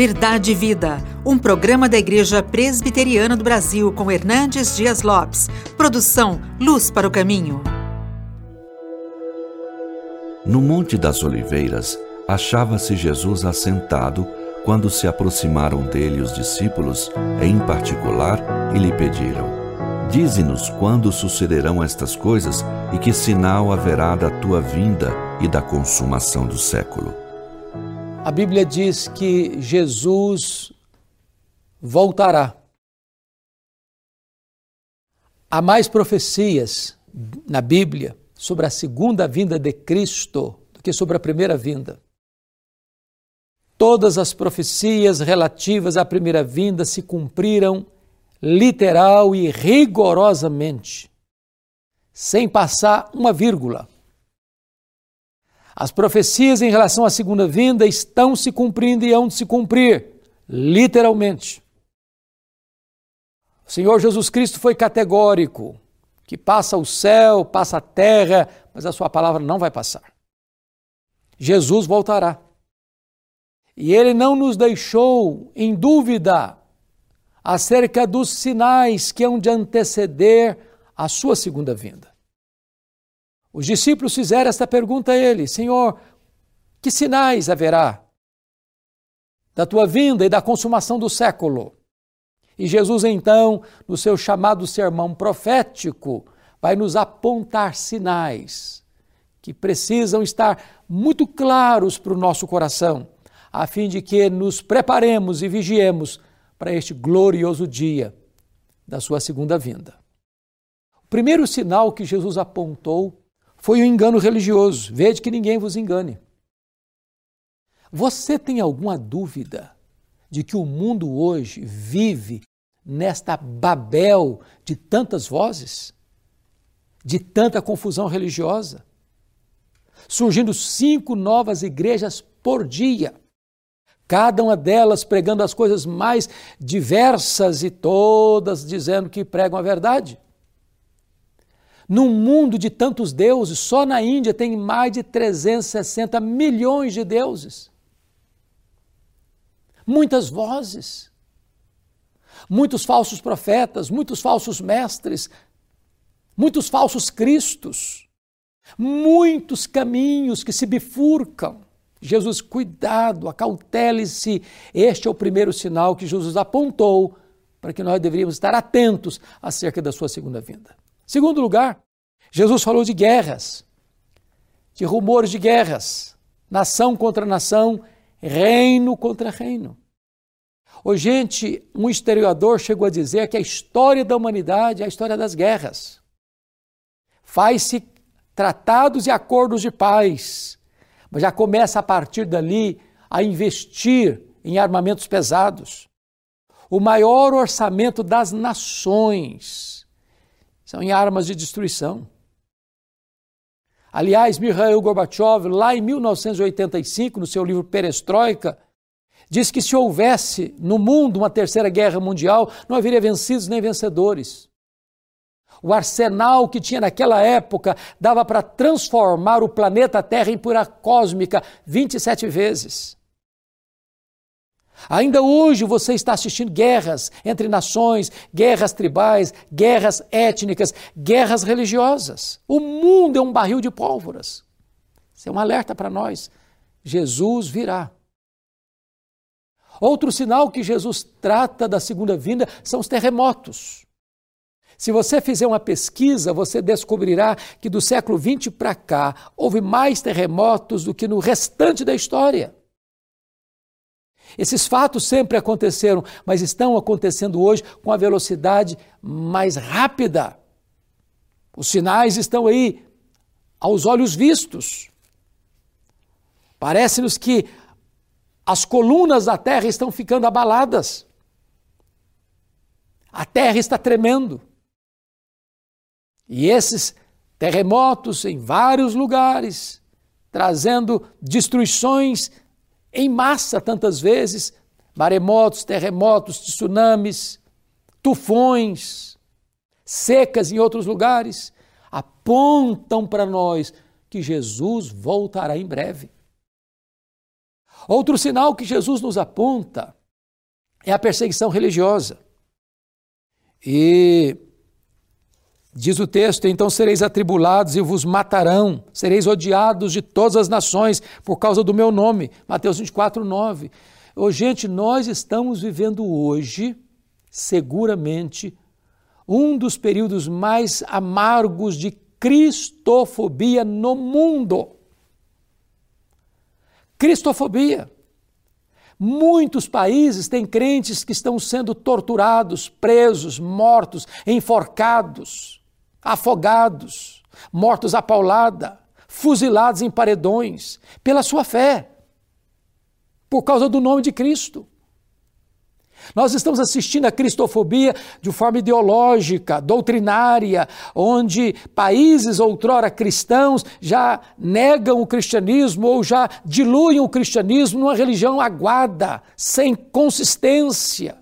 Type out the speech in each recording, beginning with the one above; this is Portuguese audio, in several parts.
Verdade e Vida, um programa da Igreja Presbiteriana do Brasil com Hernandes Dias Lopes. Produção Luz para o Caminho. No Monte das Oliveiras, achava-se Jesus assentado quando se aproximaram dele os discípulos, em particular, e lhe pediram: Dize-nos quando sucederão estas coisas e que sinal haverá da tua vinda e da consumação do século. A Bíblia diz que Jesus voltará. Há mais profecias na Bíblia sobre a segunda vinda de Cristo do que sobre a primeira vinda. Todas as profecias relativas à primeira vinda se cumpriram literal e rigorosamente, sem passar uma vírgula. As profecias em relação à segunda vinda estão se cumprindo e hão de se cumprir, literalmente. O Senhor Jesus Cristo foi categórico, que passa o céu, passa a terra, mas a sua palavra não vai passar. Jesus voltará. E ele não nos deixou em dúvida acerca dos sinais que hão de anteceder a sua segunda vinda. Os discípulos fizeram esta pergunta a ele: Senhor, que sinais haverá da tua vinda e da consumação do século? E Jesus, então, no seu chamado sermão profético, vai nos apontar sinais que precisam estar muito claros para o nosso coração, a fim de que nos preparemos e vigiemos para este glorioso dia da sua segunda vinda. O primeiro sinal que Jesus apontou foi um engano religioso. Vede que ninguém vos engane. Você tem alguma dúvida de que o mundo hoje vive nesta Babel de tantas vozes, de tanta confusão religiosa? Surgindo cinco novas igrejas por dia, cada uma delas pregando as coisas mais diversas e todas dizendo que pregam a verdade. Num mundo de tantos deuses, só na Índia tem mais de 360 milhões de deuses. Muitas vozes, muitos falsos profetas, muitos falsos mestres, muitos falsos cristos, muitos caminhos que se bifurcam. Jesus, cuidado, acautele-se. Este é o primeiro sinal que Jesus apontou para que nós deveríamos estar atentos acerca da sua segunda vinda. Segundo lugar, Jesus falou de guerras, de rumores de guerras, nação contra nação, reino contra reino. Ô, gente, um historiador chegou a dizer que a história da humanidade é a história das guerras. Faz-se tratados e acordos de paz, mas já começa a partir dali a investir em armamentos pesados. O maior orçamento das nações são em armas de destruição. Aliás, Mikhail Gorbachev, lá em 1985, no seu livro Perestroika, diz que se houvesse no mundo uma terceira guerra mundial, não haveria vencidos nem vencedores. O arsenal que tinha naquela época dava para transformar o planeta Terra em pura cósmica 27 vezes. Ainda hoje você está assistindo guerras entre nações, guerras tribais, guerras étnicas, guerras religiosas. O mundo é um barril de pólvoras. Isso é um alerta para nós. Jesus virá. Outro sinal que Jesus trata da segunda vinda são os terremotos. Se você fizer uma pesquisa, você descobrirá que do século XX para cá houve mais terremotos do que no restante da história. Esses fatos sempre aconteceram, mas estão acontecendo hoje com a velocidade mais rápida. Os sinais estão aí, aos olhos vistos. Parece-nos que as colunas da terra estão ficando abaladas. A terra está tremendo. E esses terremotos em vários lugares, trazendo destruições em massa tantas vezes maremotos, terremotos, tsunamis, tufões, secas em outros lugares, apontam para nós que Jesus voltará em breve. Outro sinal que Jesus nos aponta é a perseguição religiosa. E diz o texto: então sereis atribulados e vos matarão, sereis odiados de todas as nações por causa do meu nome. Mateus 24, 9. Oh, gente, nós estamos vivendo hoje, seguramente, um dos períodos mais amargos de cristofobia no mundo. Cristofobia. Muitos países têm crentes que estão sendo torturados, presos, mortos, enforcados, afogados, mortos a paulada, fuzilados em paredões, pela sua fé, por causa do nome de Cristo. Nós estamos assistindo a cristofobia de forma ideológica, doutrinária, onde países outrora cristãos já negam o cristianismo ou já diluem o cristianismo numa religião aguada, sem consistência.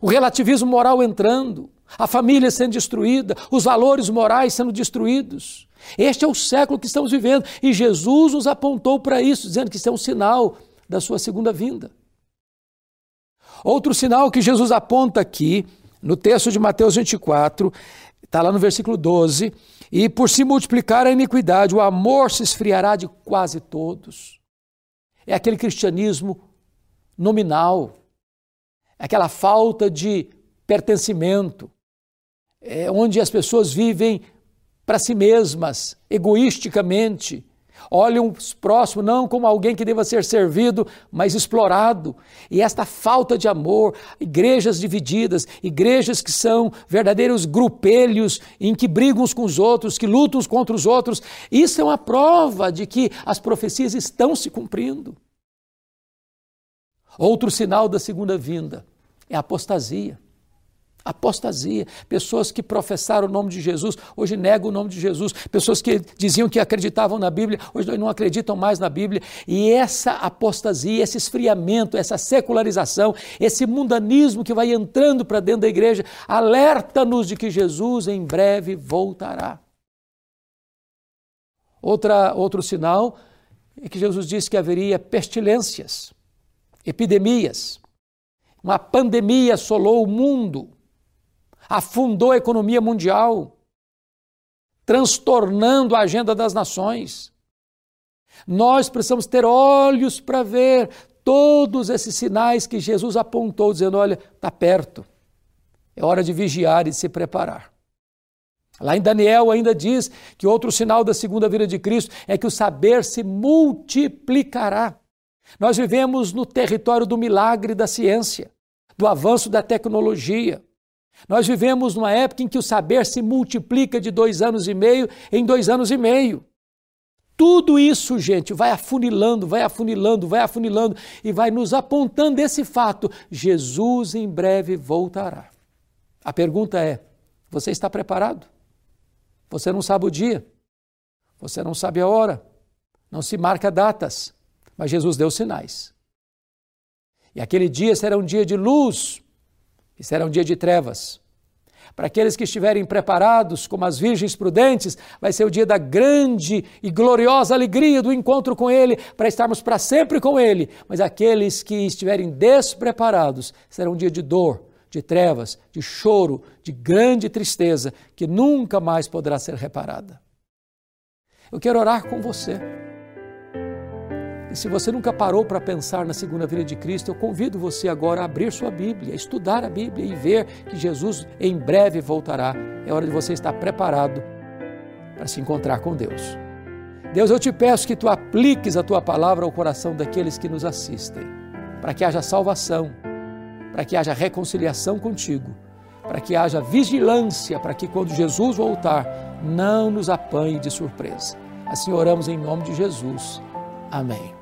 O relativismo moral entrando, a família sendo destruída, os valores morais sendo destruídos. Este é o século que estamos vivendo e Jesus nos apontou para isso, dizendo que isso é um sinal da sua segunda vinda. Outro sinal que Jesus aponta aqui, no texto de Mateus 24, está lá no versículo 12: E por se multiplicar a iniquidade, o amor se esfriará de quase todos. É aquele cristianismo nominal, é aquela falta de pertencimento, é onde as pessoas vivem para si mesmas, egoisticamente, olham os próximos não como alguém que deva ser servido, mas explorado. E esta falta de amor, igrejas divididas, igrejas que são verdadeiros grupelhos em que brigam uns com os outros, que lutam uns contra os outros, isso é uma prova de que as profecias estão se cumprindo. Outro sinal da segunda vinda é a apostasia. Apostasia. Pessoas que professaram o nome de Jesus, hoje negam o nome de Jesus. Pessoas que diziam que acreditavam na Bíblia, hoje não acreditam mais na Bíblia. E essa apostasia, esse esfriamento, essa secularização, esse mundanismo que vai entrando para dentro da igreja, alerta-nos de que Jesus em breve voltará. Outra, outro sinal é que Jesus disse que haveria pestilências, epidemias. Uma pandemia assolou o mundo afundou a economia mundial, transtornando a agenda das nações. Nós precisamos ter olhos para ver todos esses sinais que Jesus apontou, dizendo: olha, está perto, é hora de vigiar e de se preparar. Lá em Daniel ainda diz que outro sinal da segunda vinda de Cristo é que o saber se multiplicará. Nós vivemos no território do milagre da ciência, do avanço da tecnologia. Nós vivemos numa época em que o saber se multiplica de dois anos e meio em dois anos e meio. Tudo isso, gente, vai afunilando, vai afunilando, vai afunilando e vai nos apontando esse fato: Jesus em breve voltará. A pergunta é: você está preparado? Você não sabe o dia, você não sabe a hora, não se marca datas, mas Jesus deu sinais. E aquele dia será um dia de luz e será um dia de trevas. Para aqueles que estiverem preparados, como as virgens prudentes, vai ser o dia da grande e gloriosa alegria do encontro com Ele, para estarmos para sempre com Ele. Mas aqueles que estiverem despreparados, será um dia de dor, de trevas, de choro, de grande tristeza, que nunca mais poderá ser reparada. Eu quero orar com você. E se você nunca parou para pensar na segunda vinda de Cristo, eu convido você agora a abrir sua Bíblia, estudar a Bíblia e ver que Jesus em breve voltará. É hora de você estar preparado para se encontrar com Deus. Deus, eu te peço que tu apliques a tua palavra ao coração daqueles que nos assistem, para que haja salvação, para que haja reconciliação contigo, para que haja vigilância, para que quando Jesus voltar, não nos apanhe de surpresa. Assim oramos em nome de Jesus. Amém.